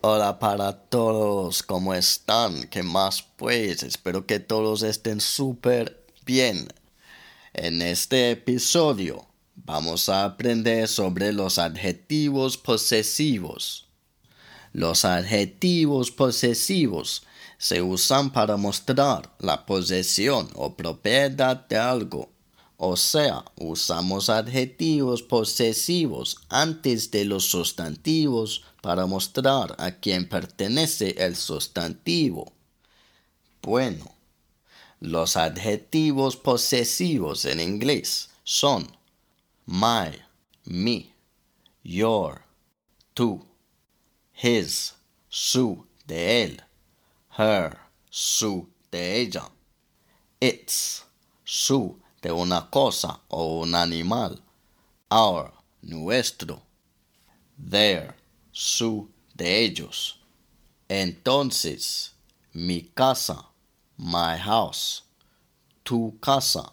Hola para todos, ¿cómo están? ¿Qué más pues? Espero que todos estén súper bien. En este episodio vamos a aprender sobre los adjetivos posesivos. Los adjetivos posesivos se usan para mostrar la posesión o propiedad de algo. O sea, usamos adjetivos posesivos antes de los sustantivos para mostrar a quién pertenece el sustantivo. Bueno, los adjetivos posesivos en inglés son my, me, your, tú, his, su, de él, her, su, de ella, its, su, de una cosa o un animal, our, nuestro, their, su, de ellos. Entonces, mi casa, my house, tu casa,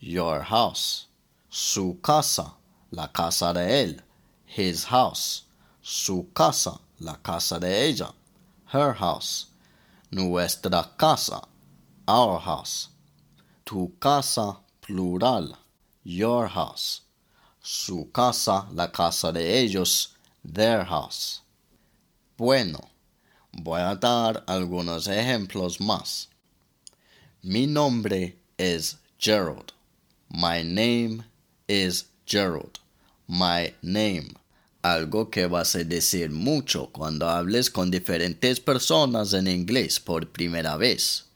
your house, su casa, la casa de él, his house, su casa, la casa de ella, her house, nuestra casa, our house, tu casa, plural, your house, su casa, la casa de ellos, their house. Bueno, voy a dar algunos ejemplos más. Mi nombre es Gerald. My name is Gerald. My name. Algo que vas a decir mucho cuando hables con diferentes personas en inglés por primera vez.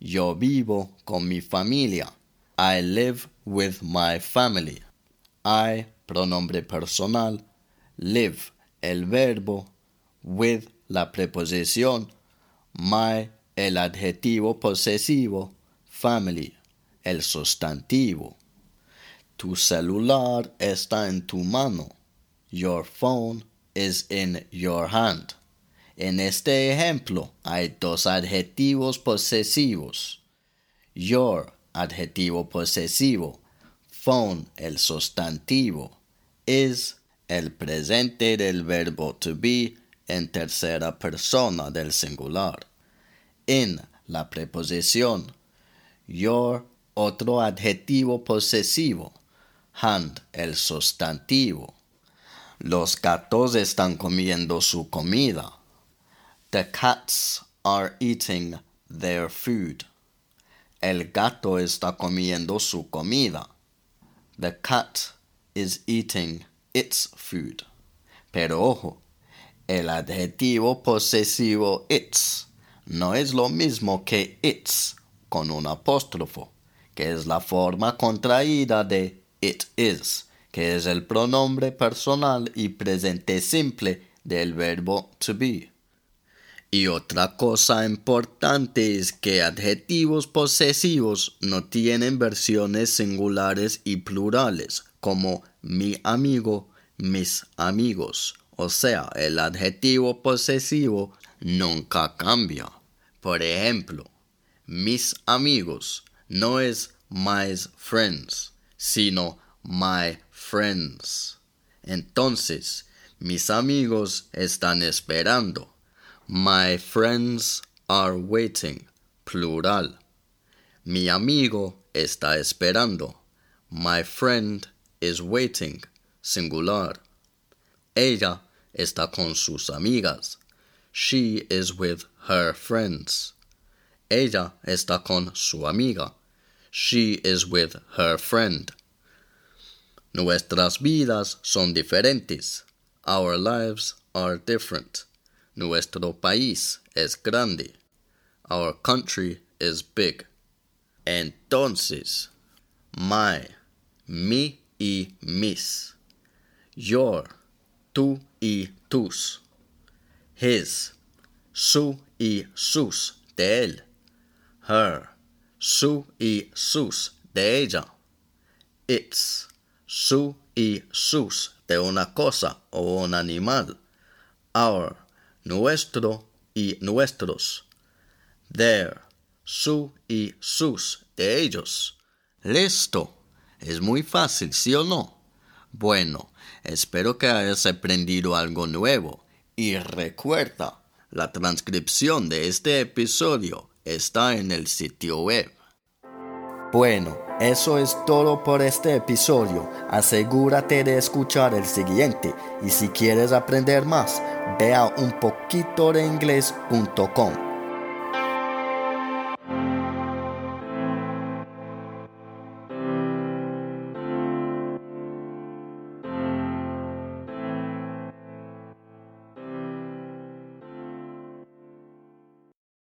Yo vivo con mi familia. I live with my family. I, pronombre personal. Live, el verbo. With, la preposición. My, el adjetivo posesivo. Family, el sustantivo. Tu celular está en tu mano. Your phone is in your hand. En este ejemplo hay dos adjetivos posesivos. Your, adjetivo posesivo. Phone, el sustantivo. Is, el presente del verbo to be en tercera persona del singular. In, la preposición. Your, otro adjetivo posesivo. Hand, el sustantivo. Los gatos están comiendo su comida. The cats are eating their food. El gato está comiendo su comida. The cat is eating its food. Pero ojo, el adjetivo posesivo its no es lo mismo que its con un apóstrofo, que es la forma contraída de it is que es el pronombre personal y presente simple del verbo to be. Y otra cosa importante es que adjetivos posesivos no tienen versiones singulares y plurales, como mi amigo, mis amigos. O sea, el adjetivo posesivo nunca cambia. Por ejemplo, mis amigos no es my friends, sino my friends. Entonces, mis amigos están esperando. My friends are waiting. Plural. Mi amigo está esperando. My friend is waiting. Singular. Ella está con sus amigas. She is with her friends. Ella está con su amiga. She is with her friend. Nuestras vidas son diferentes. Our lives are different. Nuestro país es grande. Our country is big. Entonces, my, mi y mis. Your, tú y tus. His, su y sus de él. Her, su y sus de ella. It's, su y sus de una cosa o un animal. Our, nuestro y nuestros. Their, su y sus de ellos. Listo. Es muy fácil, ¿sí o no? Bueno, espero que hayas aprendido algo nuevo. Y recuerda, la transcripción de este episodio está en el sitio web. Bueno, eso es todo por este episodio. Asegúrate de escuchar el siguiente y si quieres aprender más, ve a unpoquitodeingles.com.